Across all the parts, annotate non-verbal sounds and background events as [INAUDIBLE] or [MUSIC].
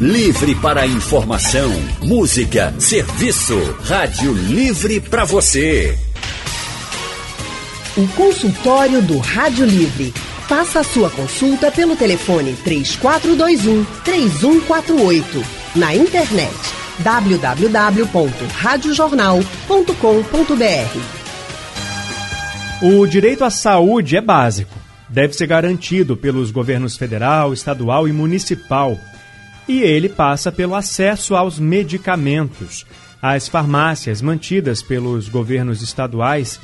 Livre para informação, música, serviço. Rádio Livre para você. O consultório do Rádio Livre. Faça a sua consulta pelo telefone 3421 3148. Na internet www.radiojornal.com.br. O direito à saúde é básico. Deve ser garantido pelos governos federal, estadual e municipal. E ele passa pelo acesso aos medicamentos. As farmácias mantidas pelos governos estaduais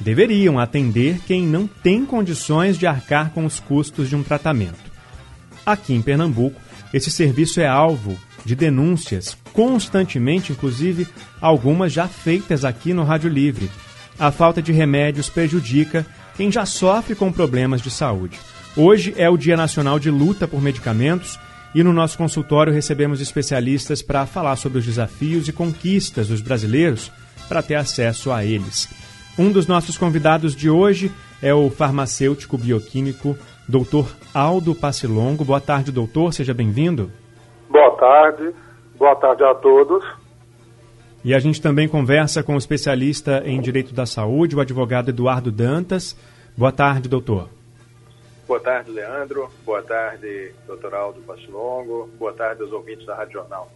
deveriam atender quem não tem condições de arcar com os custos de um tratamento. Aqui em Pernambuco, esse serviço é alvo de denúncias constantemente, inclusive algumas já feitas aqui no Rádio Livre. A falta de remédios prejudica quem já sofre com problemas de saúde. Hoje é o Dia Nacional de Luta por Medicamentos e no nosso consultório recebemos especialistas para falar sobre os desafios e conquistas dos brasileiros para ter acesso a eles. Um dos nossos convidados de hoje é o farmacêutico bioquímico Dr. Aldo Passilongo. Boa tarde, doutor, seja bem-vindo. Boa tarde, boa tarde a todos. E a gente também conversa com o especialista em Direito da Saúde, o advogado Eduardo Dantas. Boa tarde, doutor. Boa tarde, Leandro. Boa tarde, doutor Aldo Passilongo. Boa tarde aos ouvintes da Rádio Jornal.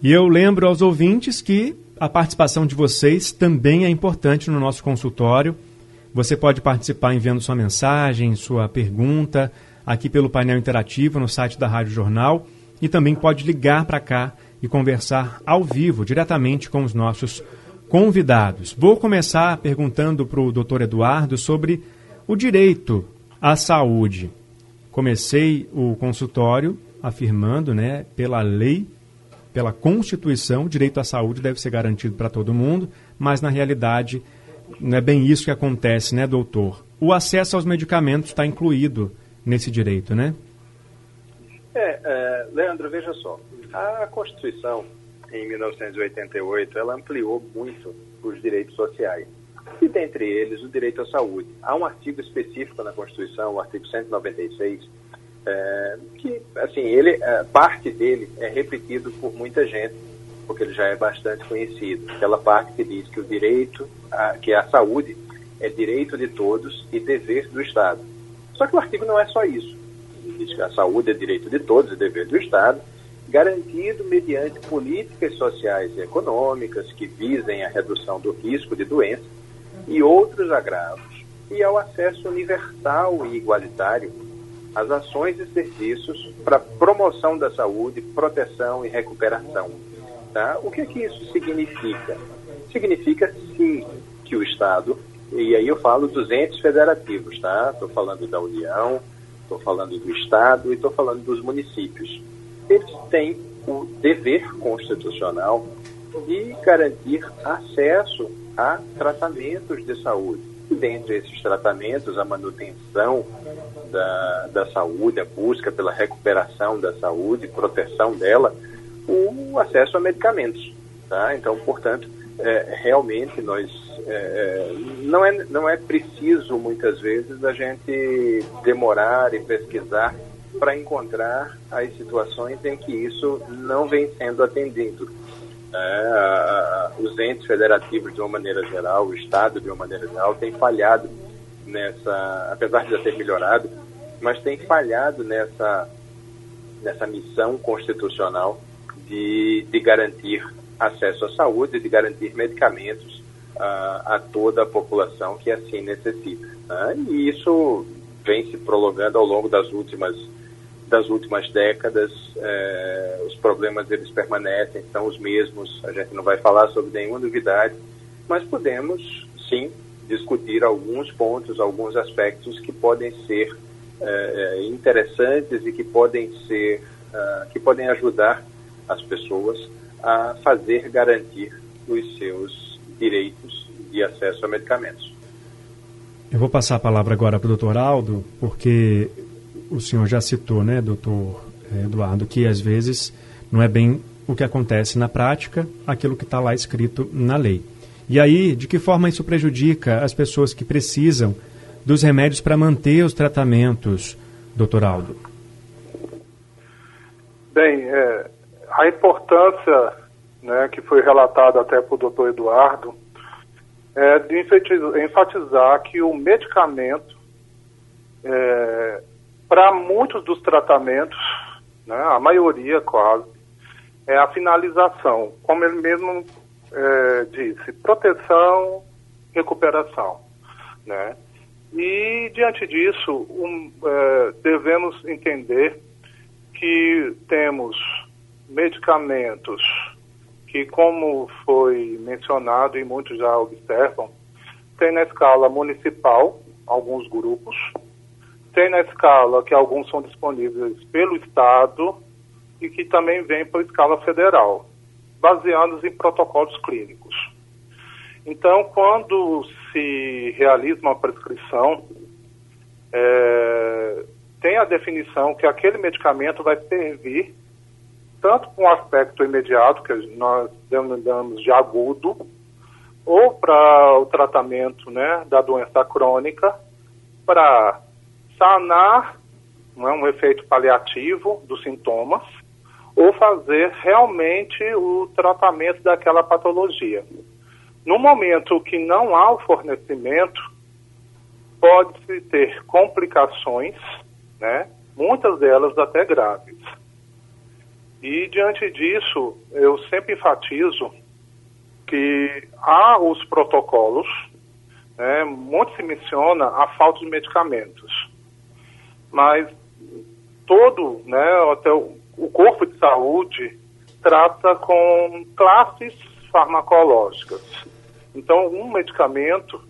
E eu lembro aos ouvintes que a participação de vocês também é importante no nosso consultório. Você pode participar enviando sua mensagem, sua pergunta, aqui pelo painel interativo no site da Rádio Jornal e também pode ligar para cá e conversar ao vivo, diretamente com os nossos convidados. Vou começar perguntando para o doutor Eduardo sobre o direito à saúde. Comecei o consultório afirmando, né, pela lei pela Constituição, o direito à saúde deve ser garantido para todo mundo, mas na realidade não é bem isso que acontece, né, doutor? O acesso aos medicamentos está incluído nesse direito, né? É, é, Leandro, veja só. A Constituição, em 1988, ela ampliou muito os direitos sociais. E dentre eles, o direito à saúde. Há um artigo específico na Constituição, o artigo 196, é, que, assim, ele, é, parte dele é repetido por muita gente, porque ele já é bastante conhecido. Aquela parte que diz que o direito, a, que a saúde é direito de todos e dever do Estado. Só que o artigo não é só isso. Ele diz que a saúde é direito de todos e dever do Estado, garantido mediante políticas sociais e econômicas que visem a redução do risco de doença e outros agravos, e ao acesso universal e igualitário as ações e serviços para promoção da saúde, proteção e recuperação. Tá? O que, que isso significa? Significa, sim, que o Estado, e aí eu falo dos entes federativos, tá? Estou falando da União, estou falando do Estado e estou falando dos municípios. Eles têm o dever constitucional de garantir acesso a tratamentos de saúde. E dentre esses tratamentos, a manutenção da, da saúde, a busca pela recuperação da saúde, proteção dela, o acesso a medicamentos. Tá? Então, portanto, é, realmente nós é, é, não, é, não é preciso muitas vezes a gente demorar e pesquisar para encontrar as situações em que isso não vem sendo atendido. É, os entes federativos, de uma maneira geral, o Estado, de uma maneira geral, tem falhado nessa, apesar de já ter melhorado, mas tem falhado nessa, nessa missão constitucional de, de garantir acesso à saúde, de garantir medicamentos uh, a toda a população que assim necessita. Né? E isso vem se prolongando ao longo das últimas das últimas décadas, eh, os problemas eles permanecem, são os mesmos, a gente não vai falar sobre nenhuma novidade, mas podemos sim discutir alguns pontos, alguns aspectos que podem ser é, interessantes e que podem ser, que podem ajudar as pessoas a fazer garantir os seus direitos de acesso a medicamentos. Eu vou passar a palavra agora para o doutor Aldo, porque o senhor já citou, né, doutor eh, Eduardo, que às vezes não é bem o que acontece na prática, aquilo que está lá escrito na lei. E aí, de que forma isso prejudica as pessoas que precisam dos remédios para manter os tratamentos, doutor Aldo? Bem, é, a importância né, que foi relatada até o doutor Eduardo é de enfatizar que o medicamento, é, para muitos dos tratamentos, né, a maioria quase, é a finalização, como ele mesmo é, disse, proteção, recuperação. Né? E, diante disso, um, é, devemos entender que temos medicamentos que, como foi mencionado e muitos já observam, tem na escala municipal alguns grupos, tem na escala que alguns são disponíveis pelo Estado e que também vem para a escala federal, baseados em protocolos clínicos. Então, quando se realiza uma prescrição, é, tem a definição que aquele medicamento vai servir tanto com um aspecto imediato, que nós denominamos de agudo, ou para o tratamento né, da doença crônica, para sanar não é, um efeito paliativo dos sintomas, ou fazer realmente o tratamento daquela patologia. No momento que não há o fornecimento, pode-se ter complicações, né? muitas delas até graves. E diante disso, eu sempre enfatizo que há os protocolos, né? muito se menciona a falta de medicamentos, mas todo, né, até o, o corpo de saúde trata com classes farmacológicas. Então, um medicamento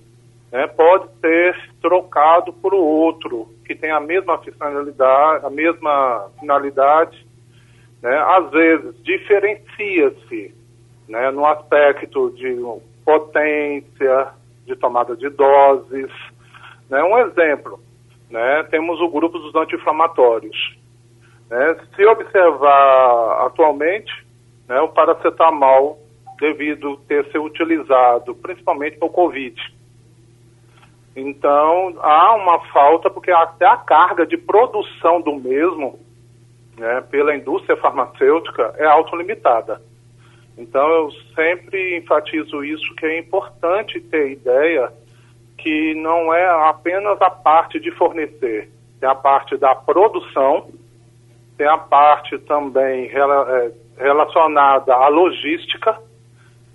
né, pode ser trocado por outro que tem a mesma finalidade, a mesma finalidade, né, às vezes diferencia-se né, no aspecto de potência, de tomada de doses. Né, um exemplo, né, temos o grupo dos anti-inflamatórios. Né, se observar atualmente, né, o paracetamol devido ter sido utilizado principalmente para o Covid. Então, há uma falta, porque até a carga de produção do mesmo, né, pela indústria farmacêutica, é autolimitada. Então, eu sempre enfatizo isso, que é importante ter ideia que não é apenas a parte de fornecer, tem a parte da produção, tem a parte também é, relacionada à logística,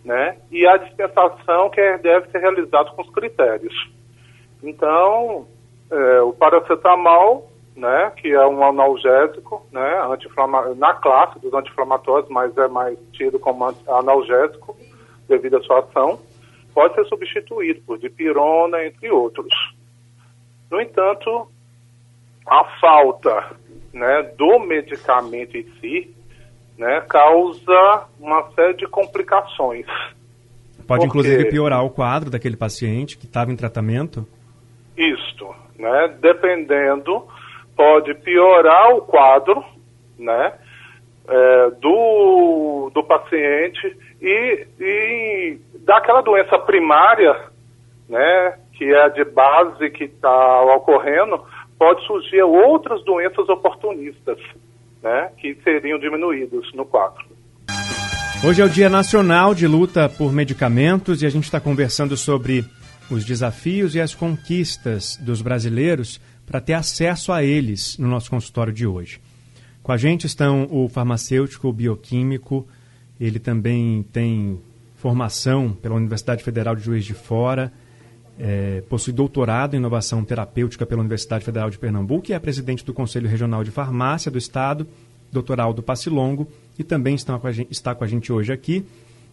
né? E a dispensação que é, deve ser realizada com os critérios. Então, é, o paracetamol, né, que é um analgésico, né, na classe dos anti-inflamatórios, mas é mais tido como analgésico devido à sua ação, pode ser substituído por dipirona, entre outros. No entanto, a falta né, do medicamento em si né, causa uma série de complicações. Pode Porque... inclusive piorar o quadro daquele paciente que estava em tratamento? Isto, né? Dependendo, pode piorar o quadro, né? É, do, do paciente e, e daquela doença primária, né? Que é a de base que está ocorrendo, pode surgir outras doenças oportunistas né, que seriam diminuídos no quadro. Hoje é o Dia Nacional de Luta por Medicamentos e a gente está conversando sobre os desafios e as conquistas dos brasileiros para ter acesso a eles no nosso consultório de hoje. Com a gente estão o farmacêutico, o bioquímico, ele também tem formação pela Universidade Federal de Juiz de Fora, é, possui doutorado em inovação terapêutica pela Universidade Federal de Pernambuco e é presidente do Conselho Regional de Farmácia do Estado, doutor Aldo Passilongo, e também está com a gente, está com a gente hoje aqui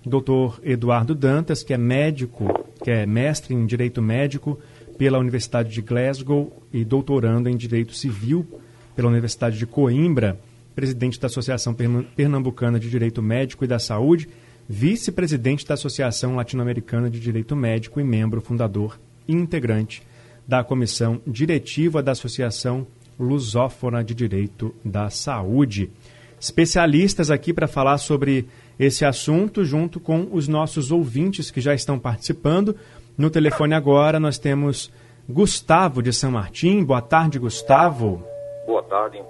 doutor Eduardo Dantas, que é médico, que é mestre em Direito Médico pela Universidade de Glasgow e doutorando em Direito Civil pela Universidade de Coimbra, presidente da Associação Pernambucana de Direito Médico e da Saúde vice-presidente da Associação Latino-Americana de Direito Médico e membro fundador e integrante da comissão diretiva da Associação Lusófona de Direito da Saúde. Especialistas aqui para falar sobre esse assunto, junto com os nossos ouvintes que já estão participando. No telefone agora nós temos Gustavo de São Martim. Boa tarde, Gustavo. Boa tarde.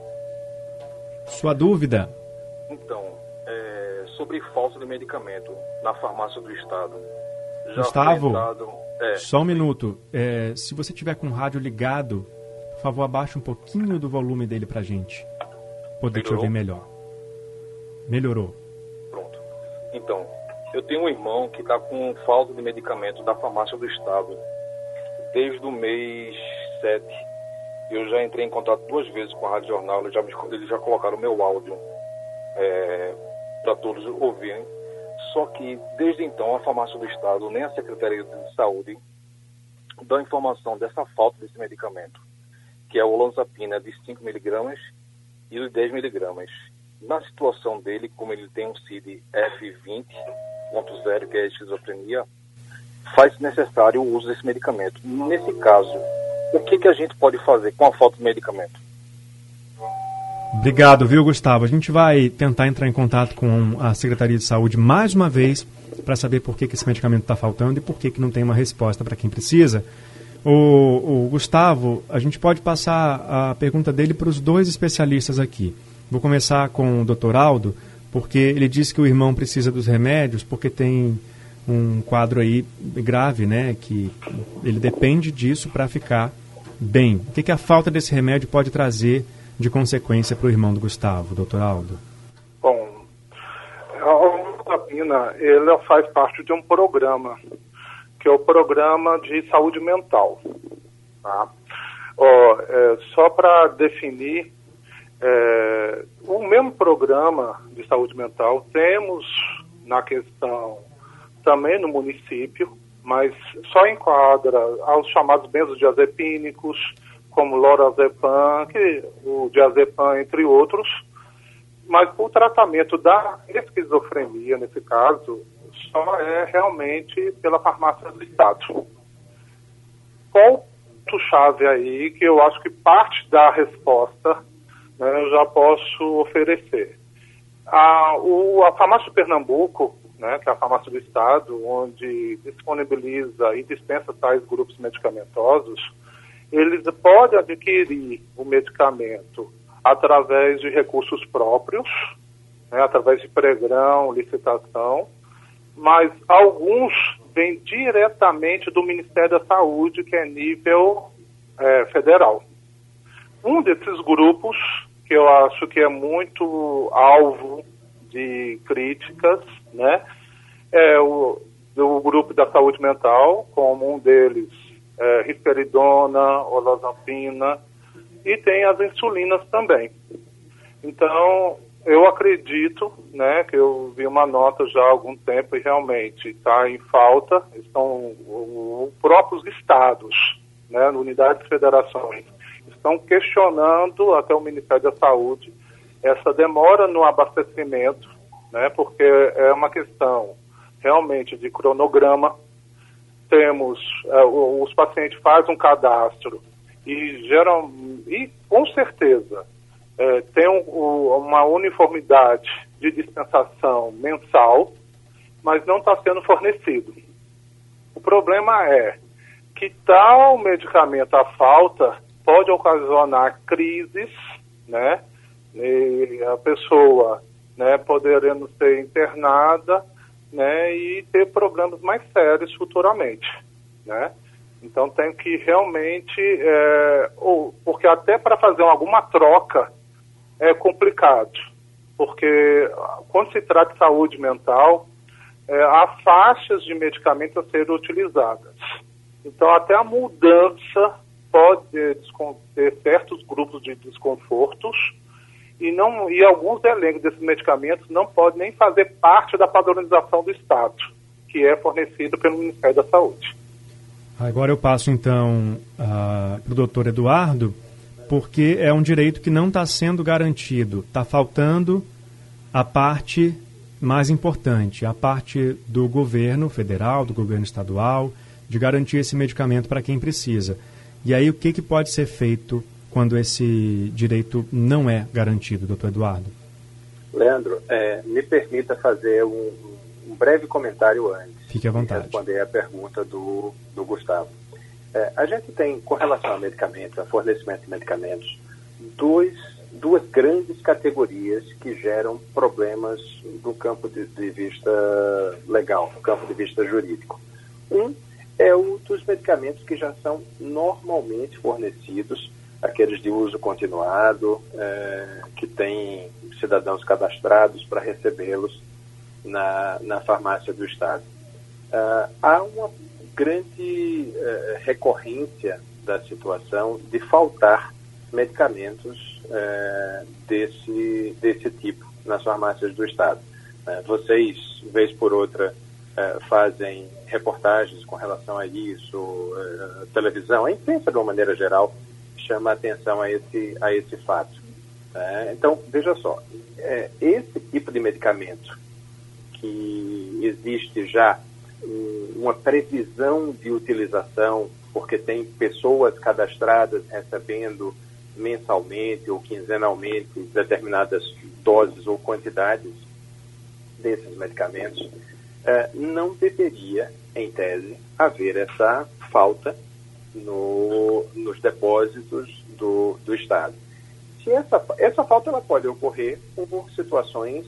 Sua dúvida? Sobre falta de medicamento na farmácia do Estado. Já Gustavo, é, só um minuto. É, se você tiver com o rádio ligado, por favor, abaixe um pouquinho do volume dele pra gente. Poder Melhorou? te ouvir melhor. Melhorou. Pronto. Então, eu tenho um irmão que está com falta de medicamento da farmácia do Estado desde o mês 7. Eu já entrei em contato duas vezes com a Rádio Jornal, eles já, eles já colocaram o meu áudio é, para todos ouvirem. Só que, desde então, a farmácia do Estado, nem a Secretaria de Saúde, dão informação dessa falta desse medicamento, que é o olanzapina de 5 miligramas e o de 10 miligramas. Na situação dele, como ele tem um CID F20.0, que é esquizofrenia, faz necessário o uso desse medicamento. Nesse caso, o que, que a gente pode fazer com a falta de medicamento? Obrigado, viu, Gustavo? A gente vai tentar entrar em contato com a Secretaria de Saúde mais uma vez para saber por que, que esse medicamento está faltando e por que, que não tem uma resposta para quem precisa. O, o, Gustavo, a gente pode passar a pergunta dele para os dois especialistas aqui. Vou começar com o doutor Aldo, porque ele disse que o irmão precisa dos remédios porque tem um quadro aí grave, né? Que ele depende disso para ficar bem. O que, que a falta desse remédio pode trazer de consequência para o irmão do Gustavo, doutor Aldo? Bom, a olanzapina, ela faz parte de um programa, que é o programa de saúde mental. Tá? Ó, é, só para definir, é, o mesmo programa de saúde mental temos na questão também no município, mas só enquadra aos chamados benzodiazepínicos, como lorazepam, que, o diazepam, entre outros, mas o tratamento da esquizofrenia, nesse caso, só é realmente pela farmácia do Estado. Qual ponto-chave aí que eu acho que parte da resposta né, eu já posso oferecer? A, o, a farmácia de Pernambuco, né, que é a farmácia do Estado, onde disponibiliza e dispensa tais grupos medicamentosos, eles podem adquirir o medicamento através de recursos próprios, né, através de pregrão, licitação, mas alguns vêm diretamente do Ministério da Saúde, que é nível é, federal. Um desses grupos, que eu acho que é muito alvo de críticas, né, é o do grupo da saúde mental, como um deles é, risperidona, olazampina e tem as insulinas também. Então, eu acredito, né, que eu vi uma nota já há algum tempo e realmente está em falta, estão os próprios estados, né, unidades federações, estão questionando até o Ministério da Saúde essa demora no abastecimento, né, porque é uma questão realmente de cronograma, temos, uh, os pacientes fazem um cadastro e geram, e com certeza uh, tem um, uma uniformidade de dispensação mensal, mas não está sendo fornecido. O problema é que tal medicamento à falta pode ocasionar crises, né? E a pessoa, né, poderendo ser internada né, e ter problemas mais sérios futuramente, né? Então tem que realmente, é, ou, porque até para fazer alguma troca é complicado, porque quando se trata de saúde mental, é, há faixas de medicamentos a serem utilizadas. Então até a mudança pode ter certos grupos de desconfortos e, não, e alguns elencos desses medicamentos não podem nem fazer parte da padronização do Estado, que é fornecido pelo Ministério da Saúde. Agora eu passo então uh, para o doutor Eduardo, porque é um direito que não está sendo garantido. Está faltando a parte mais importante, a parte do governo federal, do governo estadual, de garantir esse medicamento para quem precisa. E aí o que, que pode ser feito quando esse direito não é garantido, doutor Eduardo? Leandro, é, me permita fazer um, um, breve comentário antes. Fique à vontade. De responder a pergunta do, do Gustavo. É, a gente tem, com relação a medicamentos, a fornecimento de medicamentos, dois, duas grandes categorias que geram problemas do campo de, de, vista legal, do campo de vista jurídico. Um é o dos medicamentos que já são normalmente fornecidos, aqueles de uso continuado, é, que têm cidadãos cadastrados para recebê-los na, na farmácia do Estado. Uh, há uma grande uh, recorrência da situação de faltar medicamentos uh, desse, desse tipo nas farmácias do Estado. vocês, vez por outra, fazem reportagens com relação a isso, televisão, a imprensa de uma maneira geral chama atenção a esse, a esse fato. então, veja só, esse tipo de medicamento que existe já uma previsão de utilização, porque tem pessoas cadastradas recebendo mensalmente ou quinzenalmente determinadas doses ou quantidades desses medicamentos, eh, não deveria, em tese, haver essa falta no, nos depósitos do, do Estado. Se essa, essa falta ela pode ocorrer por situações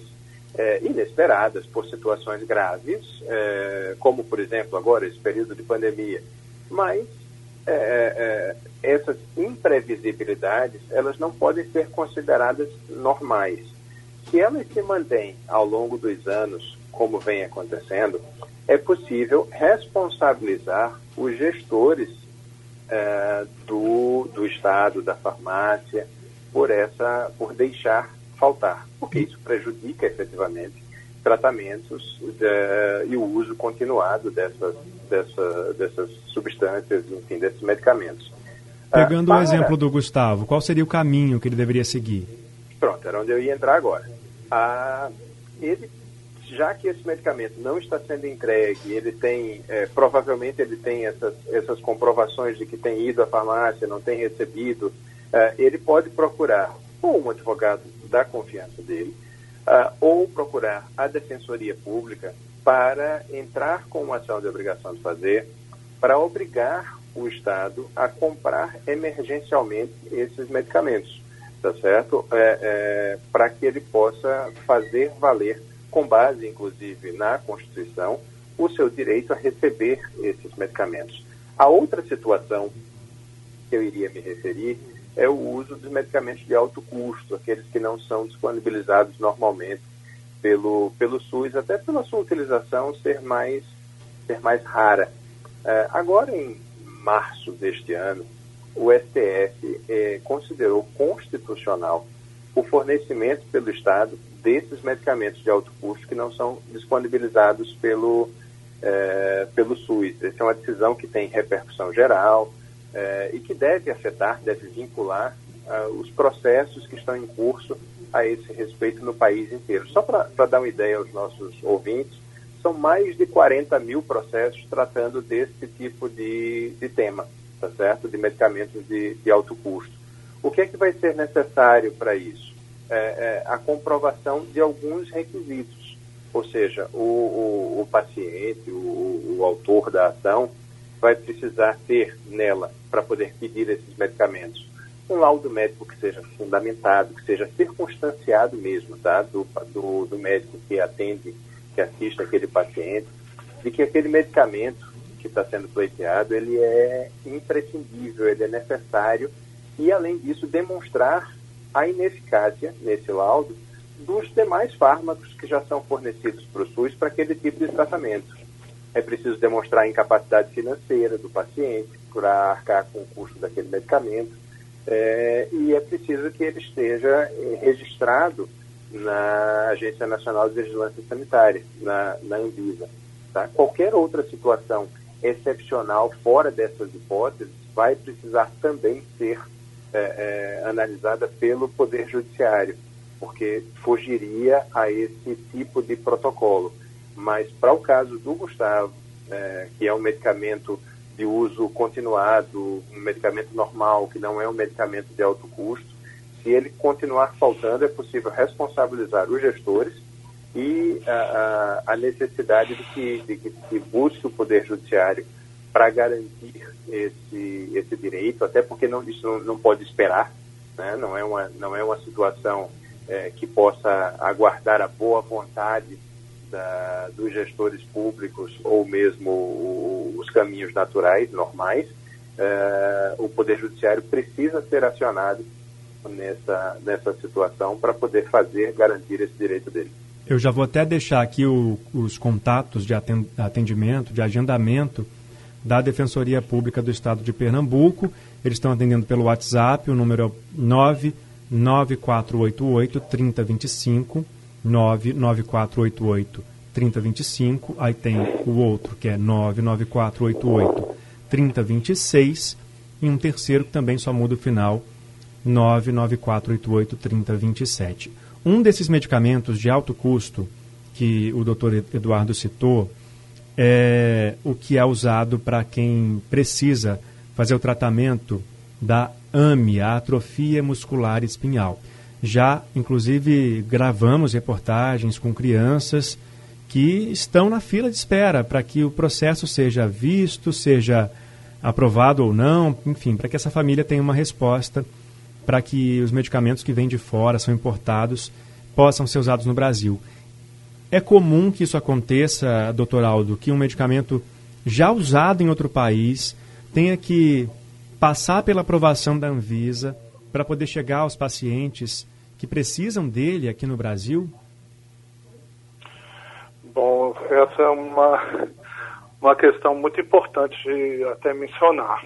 é, inesperadas por situações graves, é, como, por exemplo, agora, esse período de pandemia. Mas é, essas imprevisibilidades, elas não podem ser consideradas normais. Se elas se mantêm ao longo dos anos, como vem acontecendo, é possível responsabilizar os gestores é, do, do Estado, da farmácia, por, essa, por deixar faltar, porque isso prejudica efetivamente tratamentos de, e o uso continuado dessas, dessa, dessas substâncias, enfim, desses medicamentos. Pegando ah, para... o exemplo do Gustavo, qual seria o caminho que ele deveria seguir? Pronto, era onde eu ia entrar agora. Ah, ele, já que esse medicamento não está sendo entregue, ele tem, é, provavelmente ele tem essas, essas comprovações de que tem ido à farmácia, não tem recebido, é, ele pode procurar ou um advogado da confiança dele, uh, ou procurar a Defensoria Pública para entrar com uma ação de obrigação de fazer, para obrigar o Estado a comprar emergencialmente esses medicamentos, tá certo? É, é, para que ele possa fazer valer, com base inclusive na Constituição, o seu direito a receber esses medicamentos. A outra situação que eu iria me referir é o uso dos medicamentos de alto custo, aqueles que não são disponibilizados normalmente pelo, pelo SUS, até pela sua utilização ser mais, ser mais rara. É, agora, em março deste ano, o STF é, considerou constitucional o fornecimento pelo Estado desses medicamentos de alto custo que não são disponibilizados pelo, é, pelo SUS. Essa é uma decisão que tem repercussão geral, eh, e que deve afetar, deve vincular uh, os processos que estão em curso a esse respeito no país inteiro. Só para dar uma ideia aos nossos ouvintes, são mais de 40 mil processos tratando desse tipo de, de tema, tá certo? De medicamentos de, de alto custo. O que é que vai ser necessário para isso? É, é, a comprovação de alguns requisitos, ou seja, o, o, o paciente, o, o autor da ação, vai precisar ter nela, para poder pedir esses medicamentos, um laudo médico que seja fundamentado, que seja circunstanciado mesmo, tá? Do, do, do médico que atende, que assiste aquele paciente, de que aquele medicamento que está sendo pleiteado, ele é imprescindível, ele é necessário, e além disso, demonstrar a ineficácia, nesse laudo, dos demais fármacos que já são fornecidos para o SUS para aquele tipo de tratamento é preciso demonstrar a incapacidade financeira do paciente para arcar com o custo daquele medicamento é, e é preciso que ele esteja é, registrado na Agência Nacional de Vigilância Sanitária, na, na Anvisa. Tá? Qualquer outra situação excepcional fora dessas hipóteses vai precisar também ser é, é, analisada pelo Poder Judiciário, porque fugiria a esse tipo de protocolo. Mas para o caso do Gustavo, é, que é um medicamento de uso continuado, um medicamento normal, que não é um medicamento de alto custo, se ele continuar faltando, é possível responsabilizar os gestores e a, a, necessidade de que, de que se busque o Poder Judiciário para garantir esse, esse direito, até porque não, isso não, não pode esperar, né? não, é uma, não é uma situação é, que possa aguardar a boa vontade da, dos gestores públicos ou mesmo o, os caminhos naturais, normais. É, o Poder Judiciário precisa ser acionado nessa, nessa situação para poder fazer, garantir esse direito dele. Eu já vou até deixar aqui o, os contatos de atendimento, de agendamento da Defensoria Pública do Estado de Pernambuco. Eles estão atendendo pelo WhatsApp, o número é 99488 3025, 99488 3025. Aí tem o outro que é 99488 3026 e um terceiro que também só muda o final 99488 3027. Um desses medicamentos de alto custo que o doutor Eduardo citou é o que é usado para quem precisa fazer o tratamento da AMI, a atrofia muscular espinhal. Já, inclusive, gravamos reportagens com crianças que estão na fila de espera para que o processo seja visto, seja aprovado ou não, enfim, para que essa família tenha uma resposta para que os medicamentos que vêm de fora, são importados, possam ser usados no Brasil. É comum que isso aconteça, doutor Aldo, que um medicamento já usado em outro país tenha que passar pela aprovação da Anvisa para poder chegar aos pacientes que precisam dele aqui no Brasil? Bom, essa é uma, uma questão muito importante de até mencionar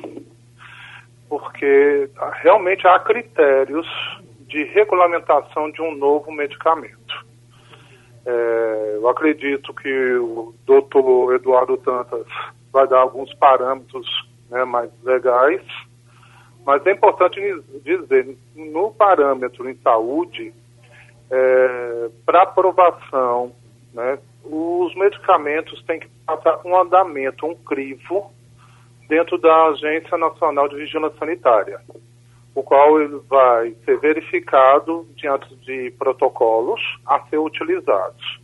porque realmente há critérios de regulamentação de um novo medicamento. É, eu acredito que o doutor Eduardo Tantas vai dar alguns parâmetros né, mais legais, mas é importante dizer, no parâmetro em saúde, é, para aprovação, né, os medicamentos têm que passar um andamento, um crivo, dentro da Agência Nacional de Vigilância Sanitária, o qual ele vai ser verificado diante de protocolos a ser utilizados.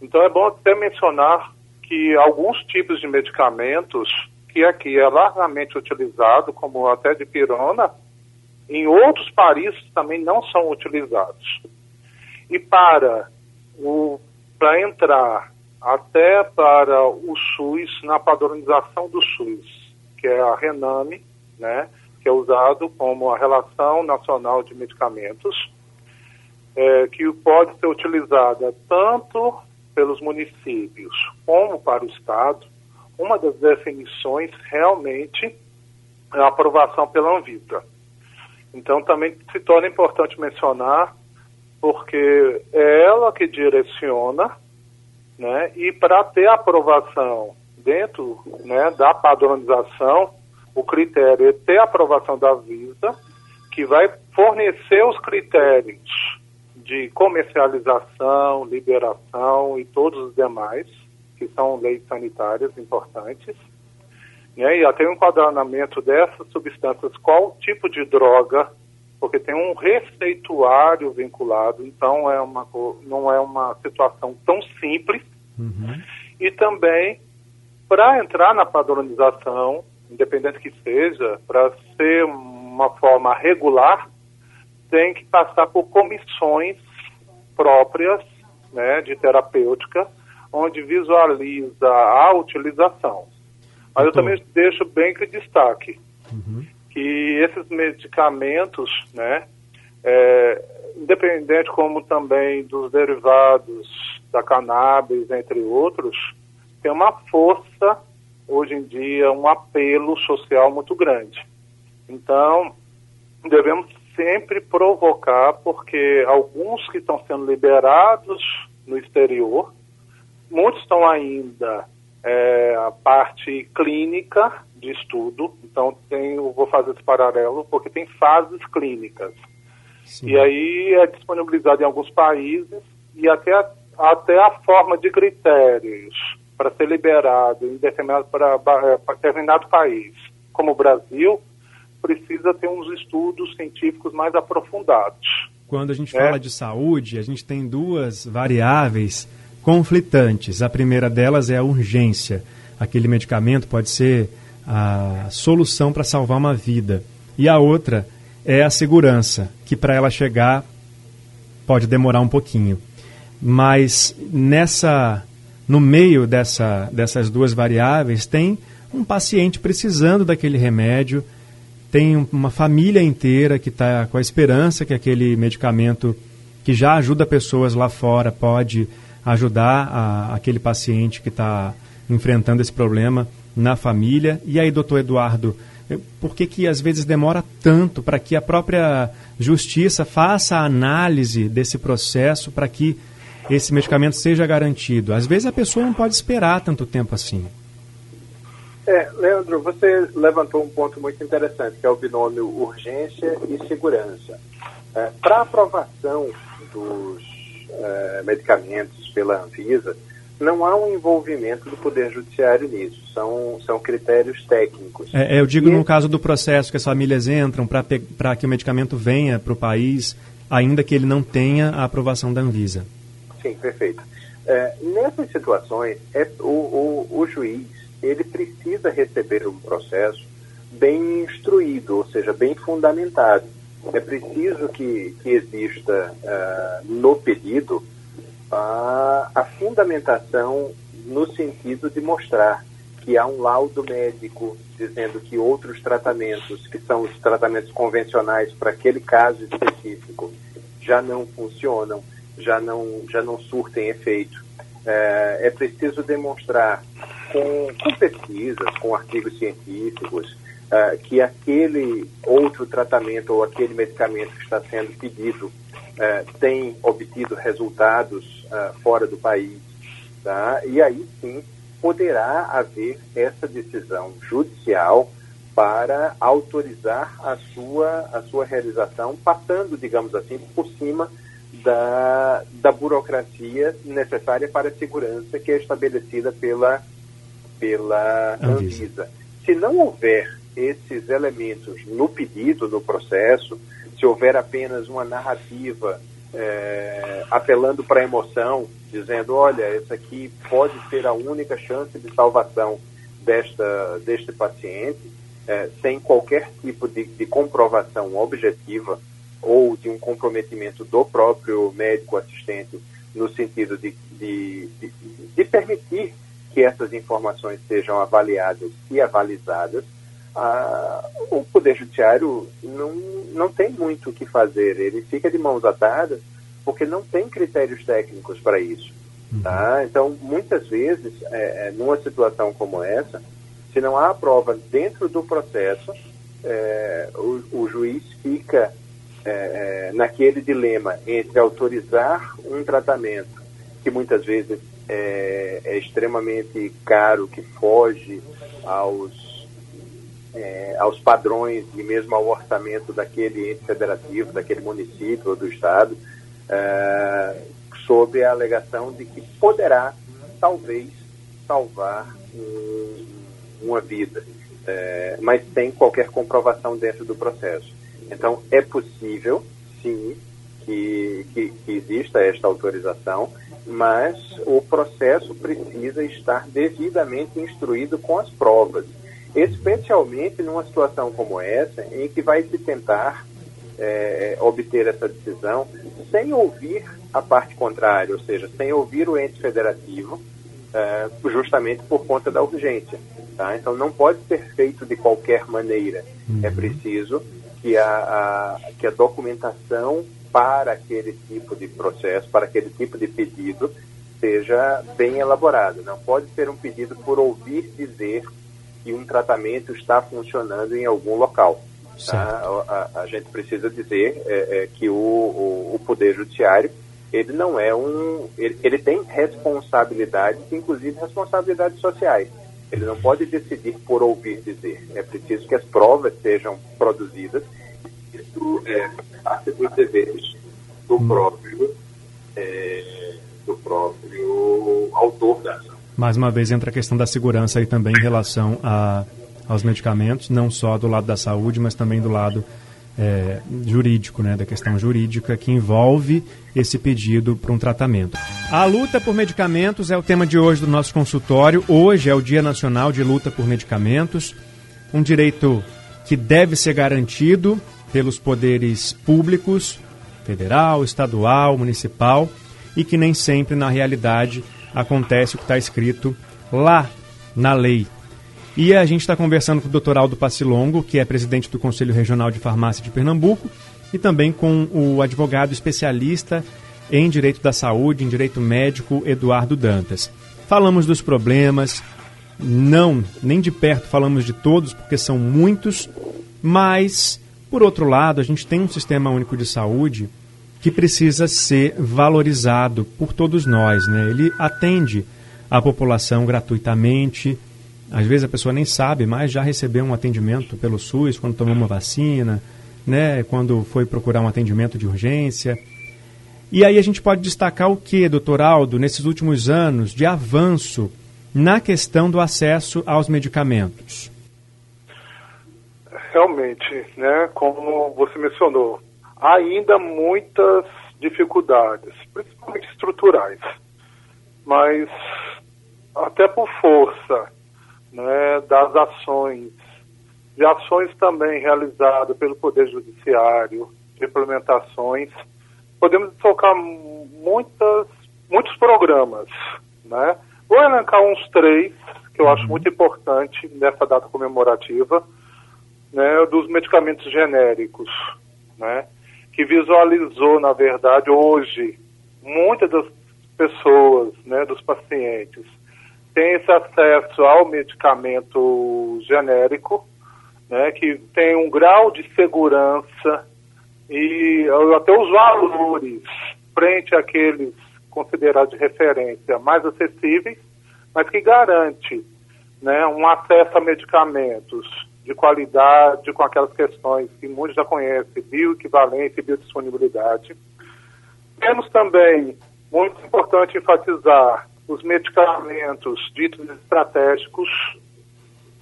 Então é bom até mencionar que alguns tipos de medicamentos que aqui é largamente utilizado, como até de pirona, em outros países também não são utilizados. E para o para entrar até para o SUS na padronização do SUS que é a Rename, né, que é usado como a Relação Nacional de Medicamentos, é, que pode ser utilizada tanto pelos municípios como para o Estado. Uma das definições realmente é a aprovação pela Anvisa. Então também se torna importante mencionar, porque é ela que direciona, né, e para ter aprovação dentro né, da padronização, o critério é ter a aprovação da Visa, que vai fornecer os critérios de comercialização, liberação e todos os demais, que são leis sanitárias importantes. Né, e até o enquadramento dessas substâncias, qual tipo de droga, porque tem um receituário vinculado, então é uma, não é uma situação tão simples. Uhum. E também para entrar na padronização, independente que seja, para ser uma forma regular, tem que passar por comissões próprias né, de terapêutica, onde visualiza a utilização. Mas eu também deixo bem que destaque uhum. que esses medicamentos, né, é, independente como também dos derivados da cannabis, entre outros, tem uma força, hoje em dia, um apelo social muito grande. Então, devemos sempre provocar, porque alguns que estão sendo liberados no exterior, muitos estão ainda é, a parte clínica de estudo, então tem, eu vou fazer esse paralelo, porque tem fases clínicas. Sim. E aí é disponibilizado em alguns países e até, até a forma de critérios para ser liberado em determinado, para, para determinado país, como o Brasil, precisa ter uns estudos científicos mais aprofundados. Quando a gente é. fala de saúde, a gente tem duas variáveis conflitantes. A primeira delas é a urgência. Aquele medicamento pode ser a solução para salvar uma vida. E a outra é a segurança, que para ela chegar pode demorar um pouquinho. Mas nessa no meio dessa, dessas duas variáveis tem um paciente precisando daquele remédio, tem uma família inteira que está com a esperança que aquele medicamento que já ajuda pessoas lá fora pode ajudar a, aquele paciente que está enfrentando esse problema na família. E aí, doutor Eduardo, por que, que às vezes demora tanto para que a própria justiça faça a análise desse processo para que esse medicamento seja garantido? Às vezes a pessoa não pode esperar tanto tempo assim. É, Leandro, você levantou um ponto muito interessante, que é o binômio urgência e segurança. É, Para aprovação dos é, medicamentos pela Anvisa, não há um envolvimento do Poder Judiciário nisso, são, são critérios técnicos. É, eu digo e... no caso do processo que as famílias entram para que o medicamento venha para o país, ainda que ele não tenha a aprovação da Anvisa. Sim, perfeito. É, nessas situações, é, o, o, o juiz ele precisa receber um processo bem instruído, ou seja, bem fundamentado. É preciso que, que exista uh, no pedido a, a fundamentação no sentido de mostrar que há um laudo médico dizendo que outros tratamentos, que são os tratamentos convencionais para aquele caso específico, já não funcionam, já não, já não surtem efeito. É, é preciso demonstrar com, com, pesquisas, com artigos científicos, é, que aquele outro tratamento ou aquele medicamento que está sendo pedido é, tem obtido resultados é, fora do país. Tá? E aí sim poderá haver essa decisão judicial para autorizar a sua, a sua realização, passando, digamos assim, por cima da, da burocracia necessária para a segurança que é estabelecida pela, pela Anvisa. Anvisa. Se não houver esses elementos no pedido, no processo, se houver apenas uma narrativa é, apelando para a emoção, dizendo, olha, essa aqui pode ser a única chance de salvação desta, deste paciente, é, sem qualquer tipo de, de comprovação objetiva ou de um comprometimento do próprio médico assistente no sentido de, de, de, de permitir que essas informações sejam avaliadas e avalizadas, ah, o Poder Judiciário não, não tem muito o que fazer. Ele fica de mãos atadas porque não tem critérios técnicos para isso. Tá? Uhum. Então, muitas vezes, é, é, numa situação como essa, se não há prova dentro do processo, é, o, o, juiz fica é, é, naquele dilema entre autorizar um tratamento que muitas vezes é, é extremamente caro, que foge aos, é, aos padrões e mesmo ao orçamento daquele ente federativo, daquele município ou do estado, é, sob a alegação de que poderá, talvez, salvar um, uma vida, é, mas sem qualquer comprovação dentro do processo. Então, é possível, sim, que, que, que exista esta autorização, mas o processo precisa estar devidamente instruído com as provas, especialmente numa situação como essa, em que vai se tentar é, obter essa decisão sem ouvir a parte contrária, ou seja, sem ouvir o ente federativo, é, justamente por conta da urgência. Tá? Então, não pode ser feito de qualquer maneira. É uhum. É preciso que a, a, que a documentação para aquele tipo de processo, para aquele tipo de pedido, seja bem elaborada. Não pode ser um pedido por ouvir dizer que um tratamento está funcionando em algum local. Tá? A, a, gente precisa dizer é, é, que o, o, o, Poder Judiciário ele não é um. Ele, ele tem responsabilidades, inclusive responsabilidades sociais. Ele não pode decidir por ouvir dizer. É preciso que as provas sejam produzidas. Isso é parte dos deveres do hum. próprio, é, do próprio autor da ação. Mais uma vez entra a questão da segurança aí também em relação a, aos medicamentos, não só do lado da saúde, mas também do lado é, jurídico, né, da questão jurídica que envolve esse pedido para um tratamento. A luta por medicamentos é o tema de hoje do nosso consultório. Hoje é o Dia Nacional de Luta por Medicamentos, um direito que deve ser garantido pelos poderes públicos, federal, estadual, municipal, e que nem sempre, na realidade, acontece o que está escrito lá na lei. E a gente está conversando com o Dr. Aldo Passilongo, que é presidente do Conselho Regional de Farmácia de Pernambuco, e também com o advogado especialista em direito da saúde, em direito médico, Eduardo Dantas. Falamos dos problemas, não, nem de perto falamos de todos, porque são muitos, mas, por outro lado, a gente tem um sistema único de saúde que precisa ser valorizado por todos nós. Né? Ele atende a população gratuitamente, às vezes a pessoa nem sabe, mas já recebeu um atendimento pelo SUS quando tomou uma vacina, né, quando foi procurar um atendimento de urgência. E aí a gente pode destacar o que, doutor Aldo, nesses últimos anos de avanço na questão do acesso aos medicamentos? Realmente, né, como você mencionou, há ainda muitas dificuldades, principalmente estruturais, mas até por força né, das ações, de ações também realizadas pelo Poder Judiciário, de implementações, podemos tocar muitas, muitos programas. Né? Vou elencar uns três, que eu acho muito importante nessa data comemorativa, né, dos medicamentos genéricos, né, que visualizou, na verdade, hoje, muitas das pessoas, né, dos pacientes, tem esse acesso ao medicamento genérico, né, que tem um grau de segurança e até os valores frente àqueles considerados de referência mais acessíveis, mas que garante né, um acesso a medicamentos de qualidade com aquelas questões que muitos já conhecem, bioequivalência e biodisponibilidade. Temos também, muito importante enfatizar, os medicamentos ditos estratégicos,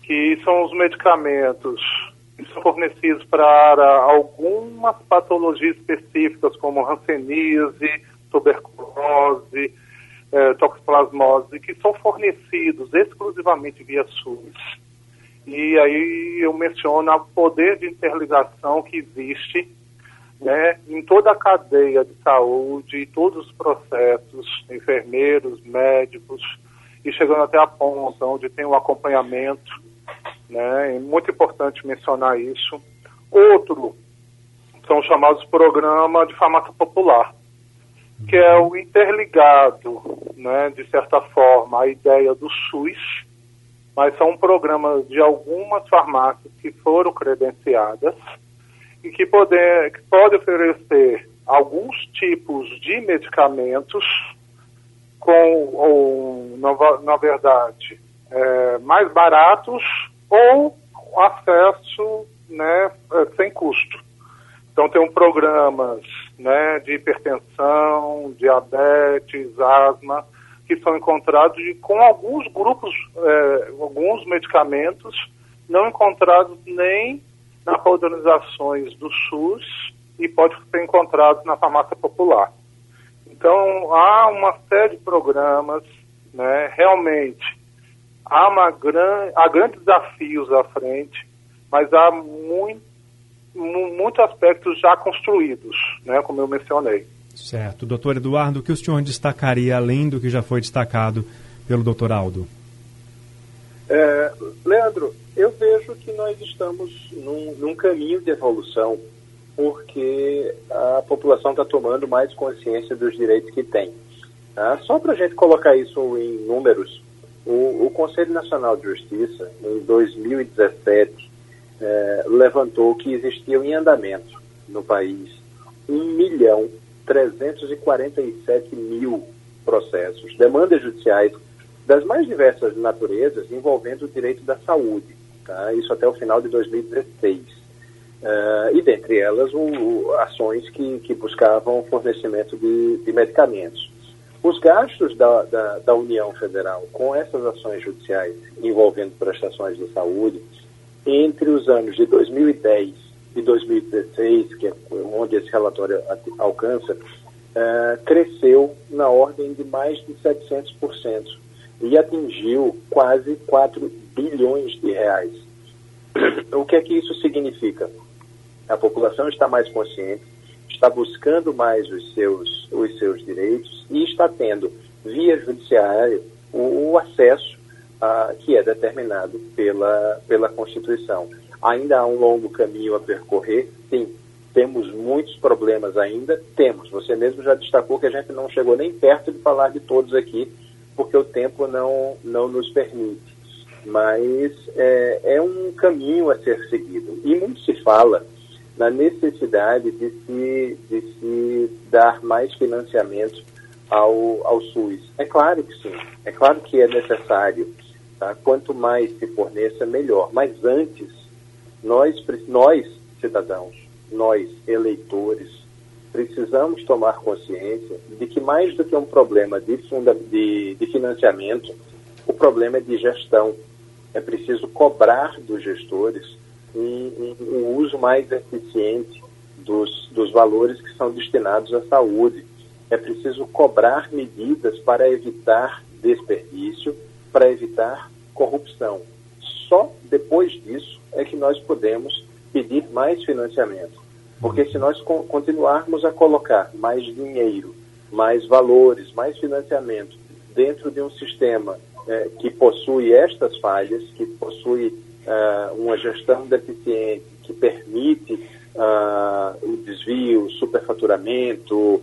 que são os medicamentos que são fornecidos para algumas patologias específicas, como hanseníase, tuberculose, eh, toxoplasmose, que são fornecidos exclusivamente via SUS. E aí eu menciono o poder de interligação que existe né, em toda a cadeia de saúde, todos os processos, enfermeiros, médicos, e chegando até a ponta, onde tem o um acompanhamento, né, é muito importante mencionar isso. Outro são chamados programas de farmácia popular, que é o interligado, né, de certa forma, a ideia do SUS, mas são programas de algumas farmácias que foram credenciadas, e que, poder, que pode oferecer alguns tipos de medicamentos com, ou, na, verdade, é, mais baratos ou acesso né, é, sem custo. Então, tem um programas né, de hipertensão, diabetes, asma, que são encontrados de, com alguns grupos, é, alguns medicamentos não encontrados nem nas padronizações do SUS e pode ser encontrado na farmácia popular. Então, há uma série de programas, né, realmente, há, uma gran, há grandes desafios à frente, mas há muito, muitos aspectos já construídos, né, como eu mencionei. Certo. Doutor Eduardo, o que o senhor destacaria além do que já foi destacado pelo doutor Aldo? É, Leandro, eu vejo que nós estamos num, num caminho de evolução porque a população está tomando mais consciência dos direitos que tem. Tá? Só para a gente colocar isso em números, o, o, Conselho Nacional de Justiça, em 2017, é, levantou que existiam em andamento no país 1 milhão 347 mil processos, demandas judiciais das mais diversas naturezas envolvendo o direito da saúde, tá? isso até o final de 2016. Uh, eh, e dentre elas, o, ações que, que buscavam fornecimento de, de medicamentos. Os gastos da, da, da, União Federal com essas ações judiciais envolvendo prestações de saúde, entre os anos de 2010 e 2016, que é onde esse relatório alcança, uh, cresceu na ordem de mais de 700% e atingiu quase 4 bilhões de reais. [CLEARS THROAT] O que é que isso significa? A população está mais consciente, está buscando mais os seus, os seus direitos e está tendo, via judiciária, o, o acesso uh, que é determinado pela, pela Constituição. Ainda há um longo caminho a percorrer, sim, temos muitos problemas ainda, temos. Você mesmo já destacou que a gente não chegou nem perto de falar de todos aqui, porque o tempo não, não nos permite. Mas é, é um caminho a ser seguido. E muito se fala na necessidade de se, de se dar mais financiamento ao, ao SUS. É claro que sim, é claro que é necessário. Tá? Quanto mais se forneça, melhor. Mas antes, nós, nós cidadãos, nós, eleitores, precisamos tomar consciência de que mais do que um problema de, funda, de, de financiamento, o problema é de gestão. É preciso cobrar dos gestores um, um, um uso mais eficiente dos, dos valores que são destinados à saúde. É preciso cobrar medidas para evitar desperdício, para evitar corrupção. Só depois disso é que nós podemos pedir mais financiamento. Porque se nós continuarmos a colocar mais dinheiro, mais valores, mais financiamento dentro de um sistema é, que possui estas falhas, que possui uh, uma gestão deficiente, que permite uh, o desvio, o superfaturamento, uh,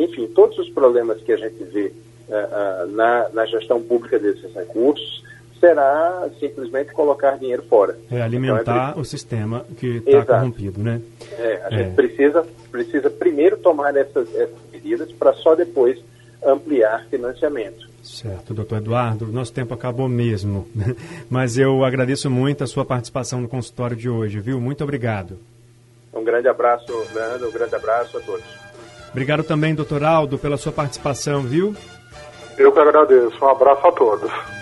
enfim, todos os problemas que a gente vê na, na gestão pública desses recursos, será simplesmente colocar dinheiro fora. É alimentar então, é o sistema que está corrompido, né? É, a gente é. precisa, precisa primeiro tomar essas, essas medidas para só depois ampliar financiamento. Certo, doutor Eduardo, nosso tempo acabou mesmo, mas eu agradeço muito a sua participação no consultório de hoje, viu? Muito obrigado. Um grande abraço, Leandro, um grande abraço a todos. Obrigado também, doutor Aldo, pela sua participação, viu? Eu que agradeço, um abraço a todos.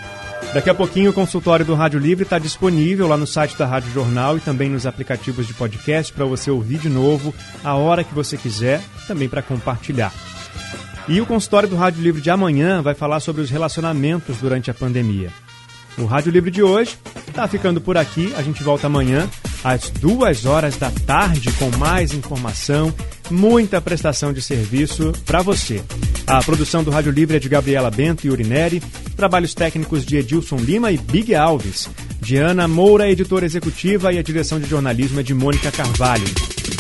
Daqui a pouquinho o consultório do Rádio Livre está disponível lá no site da Rádio Jornal e também nos aplicativos de podcast para você ouvir de novo a hora que você quiser, também para compartilhar. E o consultório do Rádio Livre de amanhã vai falar sobre os relacionamentos durante a pandemia. O Rádio Livre de hoje está ficando por aqui. A gente volta amanhã às duas horas da tarde com mais informação, muita prestação de serviço para você. A produção do Rádio Livre é de Gabriela Bento e Urineri, trabalhos técnicos de Edilson Lima e Big Alves. Diana Moura, editora executiva, e a direção de jornalismo é de Mônica Carvalho.